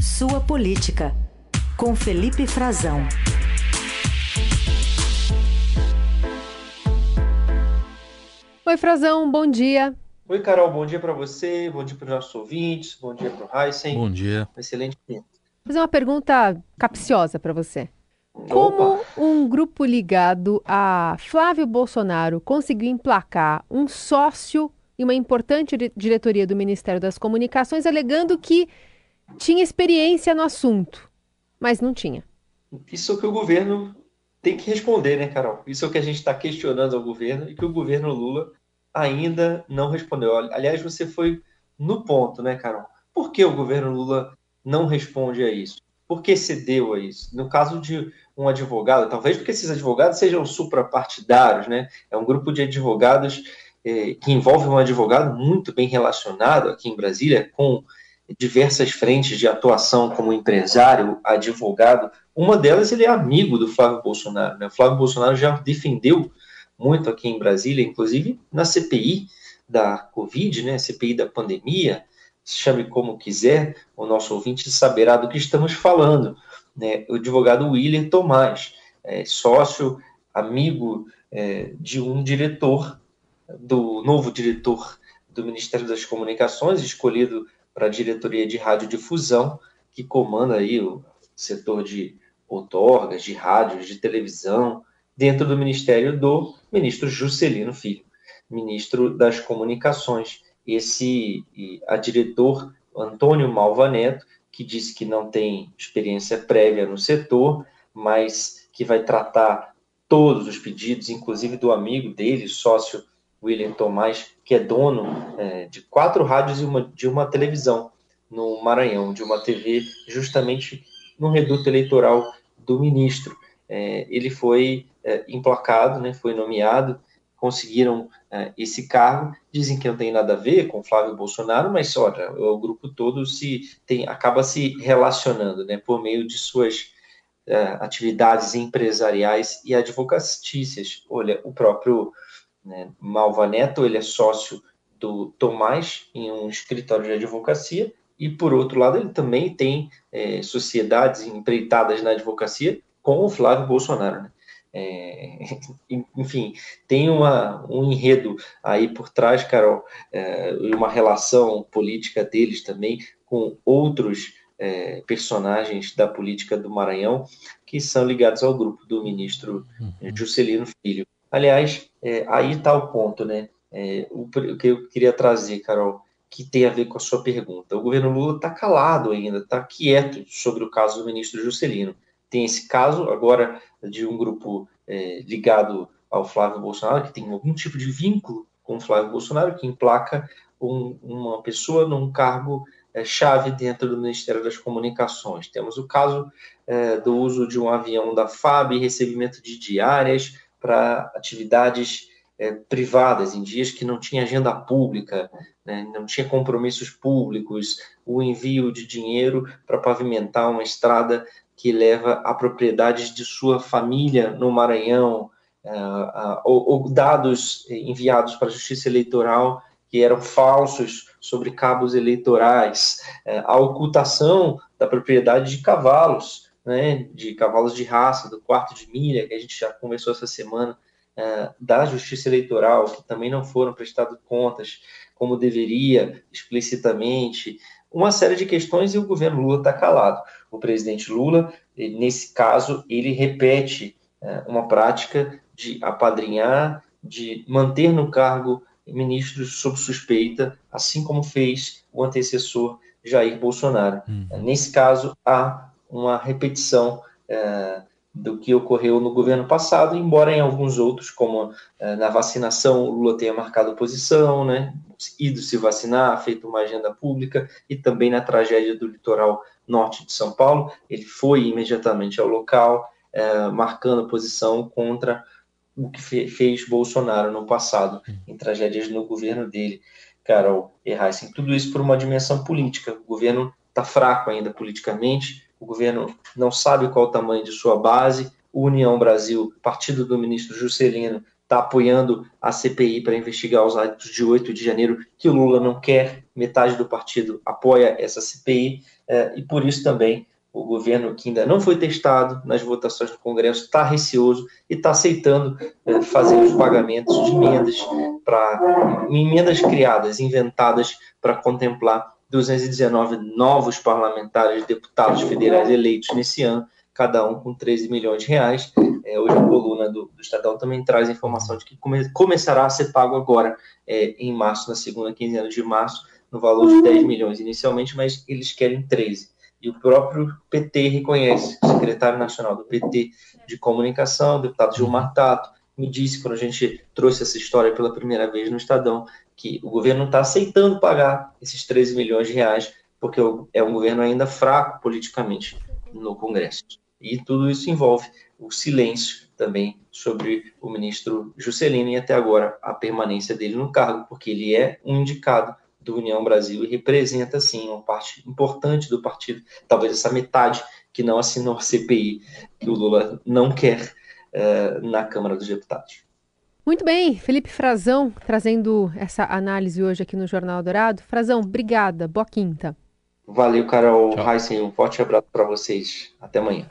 Sua Política, com Felipe Frazão. Oi, Frazão, bom dia. Oi, Carol, bom dia para você, bom dia para os nossos ouvintes, bom dia para o Heisen. Bom dia. excelente dia. Vou fazer uma pergunta capciosa para você. Como um grupo ligado a Flávio Bolsonaro conseguiu emplacar um sócio e uma importante diretoria do Ministério das Comunicações alegando que tinha experiência no assunto, mas não tinha? Isso é o que o governo tem que responder, né, Carol? Isso é o que a gente está questionando ao governo e que o governo Lula ainda não respondeu. Aliás, você foi no ponto, né, Carol? Por que o governo Lula não responde a isso? Por que cedeu a isso? No caso de um advogado, talvez porque esses advogados sejam suprapartidários, né? É um grupo de advogados eh, que envolve um advogado muito bem relacionado aqui em Brasília, com diversas frentes de atuação como empresário, advogado. Uma delas, ele é amigo do Flávio Bolsonaro. Né? O Flávio Bolsonaro já defendeu muito aqui em Brasília, inclusive na CPI da Covid, né? CPI da pandemia, chame como quiser, o nosso ouvinte saberá do que estamos falando. Né? O advogado William Tomás, é, sócio, amigo é, de um diretor, do novo diretor do Ministério das Comunicações, escolhido para a diretoria de radiodifusão, que comanda aí o setor de outorgas, de rádios, de televisão, dentro do ministério do ministro Juscelino Filho, ministro das Comunicações. Esse a diretor Antônio Malva Neto, que disse que não tem experiência prévia no setor, mas que vai tratar todos os pedidos, inclusive do amigo dele, sócio William Tomás, que é dono é, de quatro rádios e uma, de uma televisão no Maranhão, de uma TV, justamente no reduto eleitoral do ministro. É, ele foi é, emplacado, né, foi nomeado conseguiram uh, esse cargo, dizem que não tem nada a ver com Flávio Bolsonaro, mas olha, o grupo todo se tem, acaba se relacionando, né, por meio de suas uh, atividades empresariais e advocatícias. Olha, o próprio né, Malva Neto, ele é sócio do Tomás em um escritório de advocacia e por outro lado ele também tem é, sociedades empreitadas na advocacia com o Flávio Bolsonaro. Né? É, enfim, tem uma, um enredo aí por trás, Carol, é, uma relação política deles também com outros é, personagens da política do Maranhão que são ligados ao grupo do ministro uhum. Juscelino Filho. Aliás, é, aí está o ponto, né? É, o, que eu queria trazer, Carol, que tem a ver com a sua pergunta. O governo Lula está calado ainda, está quieto sobre o caso do ministro Juscelino tem esse caso agora de um grupo é, ligado ao Flávio Bolsonaro, que tem algum tipo de vínculo com o Flávio Bolsonaro, que emplaca um, uma pessoa num cargo é, chave dentro do Ministério das Comunicações. Temos o caso é, do uso de um avião da FAB, recebimento de diárias para atividades é, privadas, em dias que não tinha agenda pública, né, não tinha compromissos públicos, o envio de dinheiro para pavimentar uma estrada que leva a propriedades de sua família no Maranhão, uh, uh, ou, ou, dados enviados para a Justiça Eleitoral que eram falsos sobre cabos eleitorais, uh, a ocultação da propriedade de cavalos, né, de cavalos de raça, do quarto de milha, que a gente já conversou essa semana, da Justiça Eleitoral, que também não foram prestadas contas como deveria, explicitamente, uma série de questões e o governo Lula está calado. O presidente Lula, nesse caso, ele repete é, uma prática de apadrinhar, de manter no cargo ministros sob suspeita, assim como fez o antecessor Jair Bolsonaro. Hum. Nesse caso, há uma repetição é, do que ocorreu no governo passado, embora em alguns outros, como é, na vacinação, o Lula tenha marcado posição, né, ido se vacinar, feito uma agenda pública, e também na tragédia do litoral norte de São Paulo, ele foi imediatamente ao local, é, marcando posição contra o que fe fez Bolsonaro no passado, em tragédias no governo dele, Carol Erraicem. Tudo isso por uma dimensão política. O governo está fraco ainda politicamente, o governo não sabe qual o tamanho de sua base, o União Brasil, partido do ministro Juscelino, está apoiando a CPI para investigar os atos de 8 de janeiro, que o Lula não quer, metade do partido apoia essa CPI, é, e por isso também o governo, que ainda não foi testado nas votações do Congresso, está receoso e está aceitando é, fazer os pagamentos de emendas para emendas criadas, inventadas para contemplar 219 novos parlamentares, deputados federais eleitos nesse ano, cada um com 13 milhões de reais. É, hoje a coluna do, do, Estadão também traz a informação de que come, começará a ser pago agora, é, em março, na segunda quinzena de março, no valor de 10 milhões inicialmente, mas eles querem 13. E o próprio PT reconhece, o secretário nacional do PT de comunicação, o deputado Gilmar Tato, me disse, quando a gente trouxe essa história pela primeira vez no Estadão, que o governo está aceitando pagar esses 13 milhões de reais, porque é um governo ainda fraco politicamente no Congresso. E tudo isso envolve o silêncio também sobre o ministro Juscelino e até agora a permanência dele no cargo, porque ele é um indicado do União Brasil e representa, sim, uma parte importante do partido, talvez essa metade que não assinou a CPI, que o Lula não quer uh, na Câmara dos Deputados. Muito bem, Felipe Frazão trazendo essa análise hoje aqui no Jornal Dourado. Frazão, obrigada, boa quinta. Valeu, Carol Heisen, um forte abraço para vocês. Até amanhã.